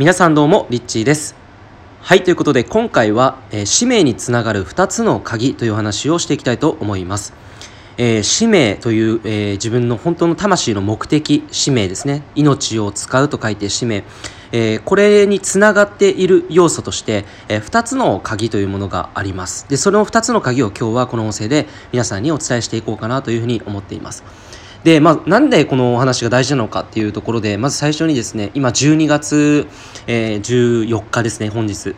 皆さんどうもリッチーです。はいということで今回は、えー、使命につながる2つの鍵という話をしていきたいと思います。えー、使命という、えー、自分の本当の魂の目的使命ですね。命を使うと書いて使命、えー、これにつながっている要素として、えー、2つの鍵というものがあります。でその2つの鍵を今日はこの音声で皆さんにお伝えしていこうかなというふうに思っています。で、まあ、なんでこのお話が大事なのかっていうところで、まず最初にですね、今12月、えー、14日ですね、本日。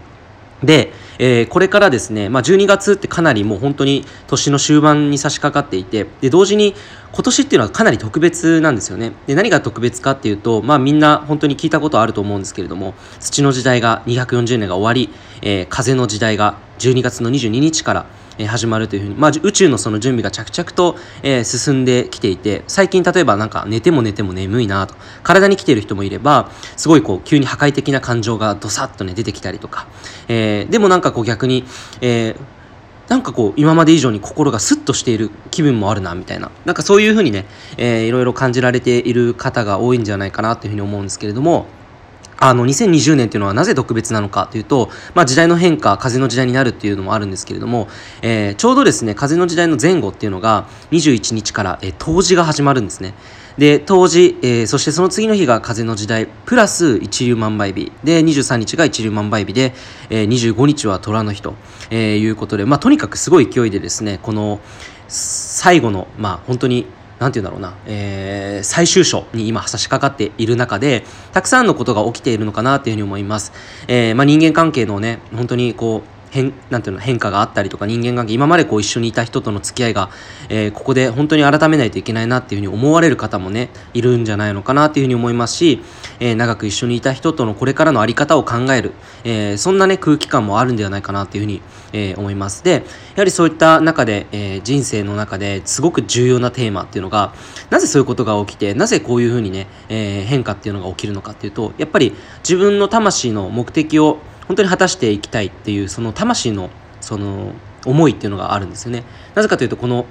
で、えー、これからですね、まあ、12月ってかなりもう本当に年の終盤に差し掛かっていて、で、同時に今年っていうのはかなり特別なんですよね。で、何が特別かっていうと、まあみんな本当に聞いたことあると思うんですけれども、土の時代が240年が終わり、えー、風の時代が12月の22日から、え始まるというふうに、まあ、宇宙のその準備が着々と、え、進んできていて最近例えばなんか寝ても寝ても眠いなと。体に来ている人もいればすごいこう急に破壊的な感情がどさっとね出てきたりとか、えー、でもなんかこう逆に、えー、なんかこう今まで以上に心がスッとしている気分もあるなみたいな。なんかそういうふうにね、えー、いろいろ感じられている方が多いんじゃないかなというふうに思うんですけれども。あの2020年っていうのはなぜ特別なのかというと、まあ、時代の変化風の時代になるっていうのもあるんですけれども、えー、ちょうどですね風の時代の前後っていうのが21日から、えー、冬至が始まるんですね。で冬至、えー、そしてその次の日が風の時代プラス一粒万倍日。で23日が一粒万倍日で、えー、25日は虎の日と、えー、いうことで、まあ、とにかくすごい勢いでですねこの最後のまあ本当に何て言うんだろうな、えー、最終章に今差し掛かっている中で、たくさんのことが起きているのかなというふうに思います。えー、まあ、人間関係のね、本当にこう、変なんていうの変化があったりとか人間関係今までこう一緒にいた人との付き合いが、えー、ここで本当に改めないといけないなっていうふうに思われる方もねいるんじゃないのかなっていうふうに思いますし、えー、長く一緒にいた人とのこれからの在り方を考える、えー、そんなね空気感もあるんではないかなっていうふうに、え思います。でやはりそういった中で、え人生の中ですごく重要なテーマっていうのがなぜそういうことが起きてなぜこういうふうにね、え変化っていうのが起きるのかっていうとやっぱり自分の魂の目的を本当に果たしていきたいっていうその魂のその思いっていうのがあるんですよね。なぜかというとこの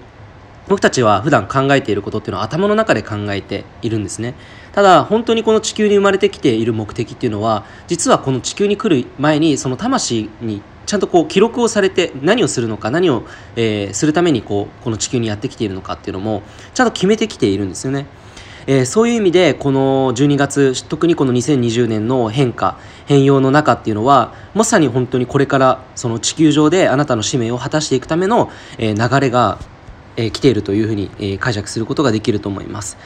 僕たちは普段考えていることっていうのは頭の中で考えているんですね。ただ本当にこの地球に生まれてきている目的っていうのは実はこの地球に来る前にその魂にちゃんとこう記録をされて何をするのか何を、えー、するためにこうこの地球にやってきているのかっていうのもちゃんと決めてきているんですよね。えー、そういう意味でこの12月特にこの2020年の変化変容の中っていうのはまさに本当にこれからその地球上であなたの使命を果たしていくための、えー、流れが、えー、来ているというふうに、えー、解釈することができると思います。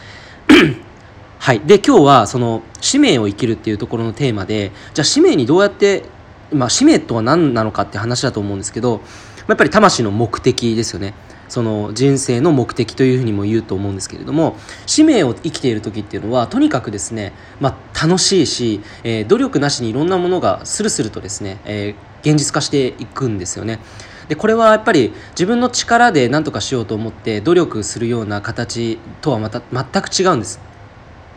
はい、で今日はその使命を生きるっていうところのテーマでじゃあ使命にどうやって、まあ、使命とは何なのかって話だと思うんですけどやっぱり魂の目的ですよね。その人生の目的というふうにも言うと思うんですけれども使命を生きている時っていうのはとにかくですね、まあ、楽しいし、えー、努力なしにいろんなものがスルスルとですね、えー、現実化していくんですよね。でこれはやっぱり自分の力で何とかしようと思って努力するような形とはまた全く違うんです。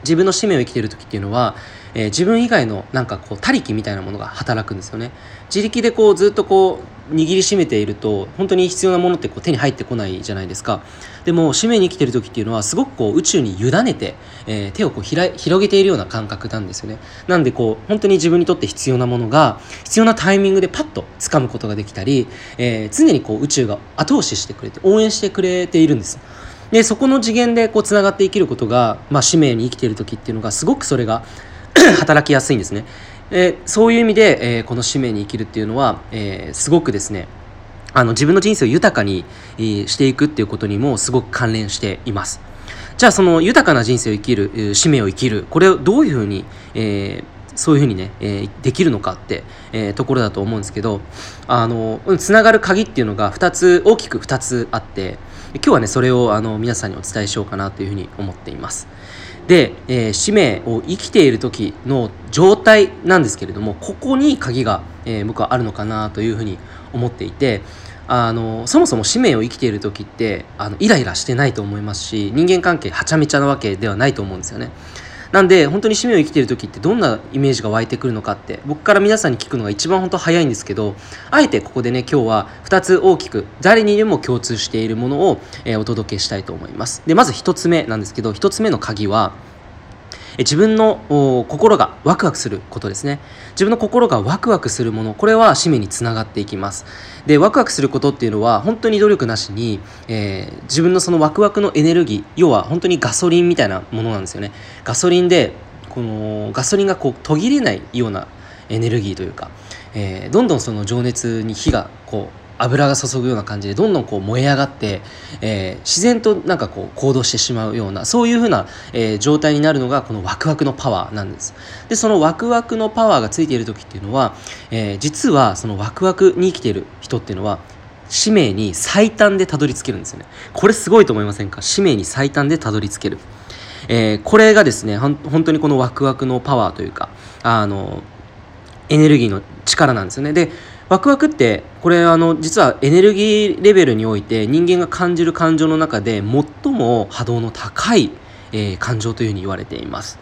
自分の使命を生きている時っていうのはえー、自分以外のなんかこう他力みたいなものが働くんですよね。自力でこうずっとこう握りしめていると本当に必要なものってこう手に入ってこないじゃないですか。でも使命に生きてる時っていうのはすごくこう宇宙に委ねて、えー、手をこう広げているような感覚なんですよね。なんでこう本当に自分にとって必要なものが必要なタイミングでパッと掴むことができたり、えー、常にこう宇宙が後押ししてくれて応援してくれているんです。でそこの次元でこうつながって生きることが、まあ、使命に生きている時っていうのがすごくそれが 働きやすいんですね。えー、そういう意味で、えー、この使命に生きるっていうのは、えー、すごくですねあの自分の人生を豊かに、えー、していくっていうことにもすごく関連しています。じゃあその豊かな人生を生きる、えー、使命を生きるこれをどういうふうに、えー、そういうふうにね、えー、できるのかって、えー、ところだと思うんですけどあのつながる鍵っていうのが2つ大きく2つあって今日はねそれをあの皆さんにお伝えしようかなというふうに思っています。で、えー、使命を生きている時の状態なんですけれどもここに鍵が、えー、僕はあるのかなというふうに思っていてあのそもそも使命を生きている時ってあのイライラしてないと思いますし人間関係はちゃめちゃなわけではないと思うんですよね。なんで本当に趣味を生きている時ってどんなイメージが湧いてくるのかって僕から皆さんに聞くのが一番本当早いんですけどあえてここでね今日は2つ大きく誰にでも共通しているものを、え、お届けしたいと思います。でまず1つ目なんですけど1つ目の鍵は自分の心がワクワクすることですね。自分の心がワクワクするものこれは使命につながっていきます。でワクワクすることっていうのは本当に努力なしに、えー、自分のそのワクワクのエネルギー要は本当にガソリンみたいなものなんですよね。ガソリンでこのガソリンがこう途切れないようなエネルギーというか、えー、どんどんその情熱に火がこう油が注ぐような感じでどんどんこう燃え上がって、えー、自然となんかこう行動してしまうようなそういうふうな、えー、状態になるのがこのワクワクのパワーなんです。でそのワクワクのパワーがついている時っていうのは、えー、実はそのワクワクに生きている人っていうのは使命に最短でたどり着けるんですよね。これすごいと思いませんか？使命に最短でたどり着ける。えー、これがですね本当にこのワクワクのパワーというかあのエネルギーの力なんですよね。でワクワクってこれあの実はエネルギーレベルにおいて人間が感じる感情の中で最も波動の高い、えー、感情というふうに言われています。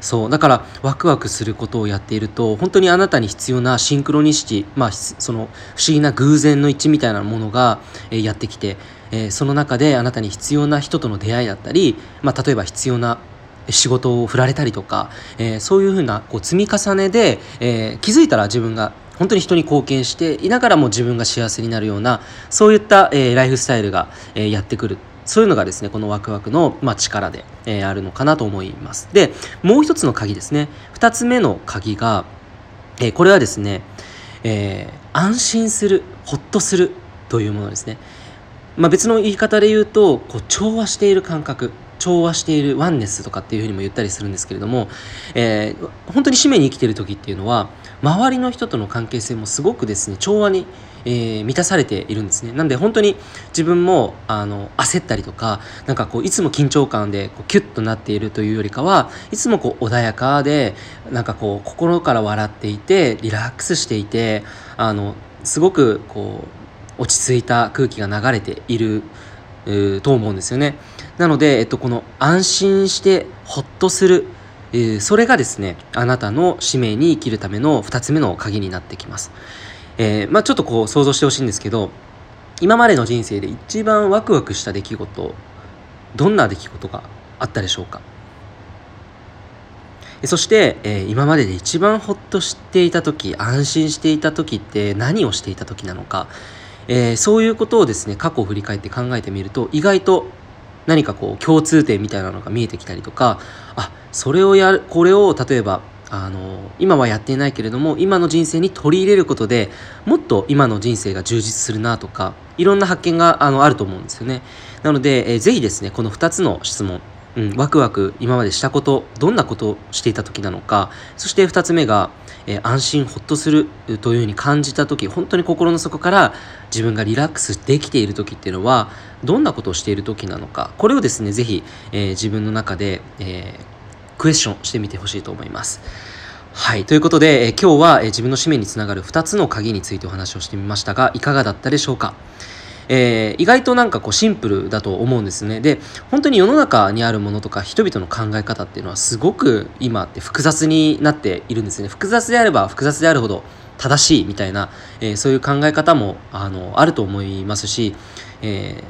そう。だからワクワクすることをやっていると本当にあなたに必要なシンクロニシティまあその不思議な偶然の一致みたいなものが、えー、やってきて、えー、その中であなたに必要な人との出会いだったり、まあ、例えば必要な仕事を振られたりとか、えー、そういうふうなこう積み重ねで、えー、気づいたら自分が本当に人に貢献していながらも自分が幸せになるようなそういった、えー、ライフスタイルが、えー、やってくる。そういうのがですねこのワクワクの、まあ、力で、えー、あるのかなと思います。でもう一つの鍵ですね。二つ目の鍵が、え、これはですね、え、安心するほっとするというものですね。まあ、別の言い方で言うとこう調和している感覚。調和しているワンネスとかっていうふうにも言ったりするんですけれども、えー、本当に使命に生きている時っていうのは周りの人との関係性もすごくですね調和に、えー、満たされているんですね。なんで本当に自分もあの焦ったりとかなんかこういつも緊張感でこうキュッとなっているというよりかはいつもこう穏やかでなんかこう心から笑っていてリラックスしていてあのすごくこう落ち着いた空気が流れていると思うんですよね。なので、えっと、この安心してほっとする、えー、それがですねあなたの使命に生きるための2つ目の鍵になってきます、えー、まあ、ちょっとこう想像してほしいんですけど今までの人生で一番ワクワクした出来事どんな出来事があったでしょうか？そして、えー、今までで一番ほっとしていた時安心していた時って何をしていた時なのか、えー、そういうことをですね過去を振り返って考えてみると意外と何かこう共通点みたいなのが見えてきたりとかあそれをやるこれを例えばあの今はやっていないけれども今の人生に取り入れることでもっと今の人生が充実するなとかいろんな発見があのあると思うんですよね。なので、えー、ぜひですねこの2つの質問うん、ワクワク今までしたことどんなことをしていた時なのかそして2つ目が、えー、安心ほっとするというふうに感じた時本当に心の底から自分がリラックスできている時っていうのはどんなことをしている時なのかこれをですね是非、えー、自分の中で、えー、クエスチョンしてみてほしいと思います。はい。ということで、え今日は、え自分の使命につながる2つの鍵についてお話をしてみましたが、いかがだったでしょうか？えー、意外となんかこうシンプルだと思うんですねで本当に世の中にあるものとか人々の考え方っていうのはすごく今って複雑になっているんですね複雑であれば複雑であるほど正しいみたいな、えー、そういう考え方もあのあると思いますし、え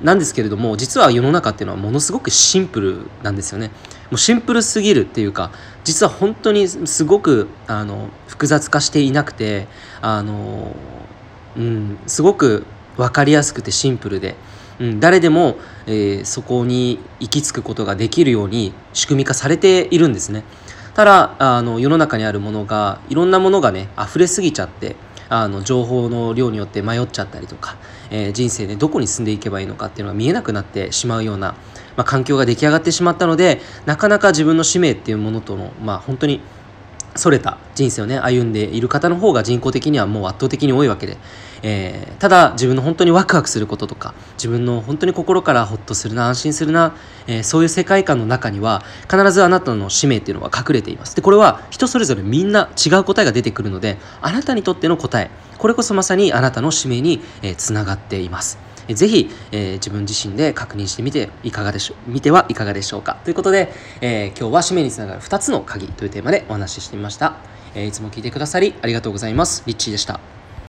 ー、なんですけれども実は世の中っていうのはものすごくシンプルなんですよね。もうシンプルすぎるっていうか実は本当にすごくあの複雑化していなくてあの、うん、すごく分かりやすくてシンプルで、うん、誰でも、えー、そこに行き着くことができるように仕組み化されているんですね。ただあの世の中にあるものがいろんなものがね溢れすぎちゃってあの情報の量によって迷っちゃったりとか、えー、人生でどこに進んでいけばいいのかっていうのが見えなくなってしまうような、まあ、環境が出来上がってしまったのでなかなか自分の使命っていうものとの、まあ、本当にそれた人生をね歩んでいる方の方が人口的にはもう圧倒的に多いわけで、えー、ただ自分の本当にワクワクすることとか自分の本当に心からホッとするな安心するな、えー、そういう世界観の中には必ずあなたの使命っていうのは隠れています。でこれは人それぞれみんな違う答えが出てくるのであなたにとっての答えこれこそまさにあなたの使命につな、がっています。ぜひ、えー、自分自身で確認してみていかがでしょう、見てはいかがでしょうか。ということで、えー、今日は使命につながる2つの鍵というテーマでお話ししてみました。えー、いつも聞いてくださりありがとうございます。リッチーでした。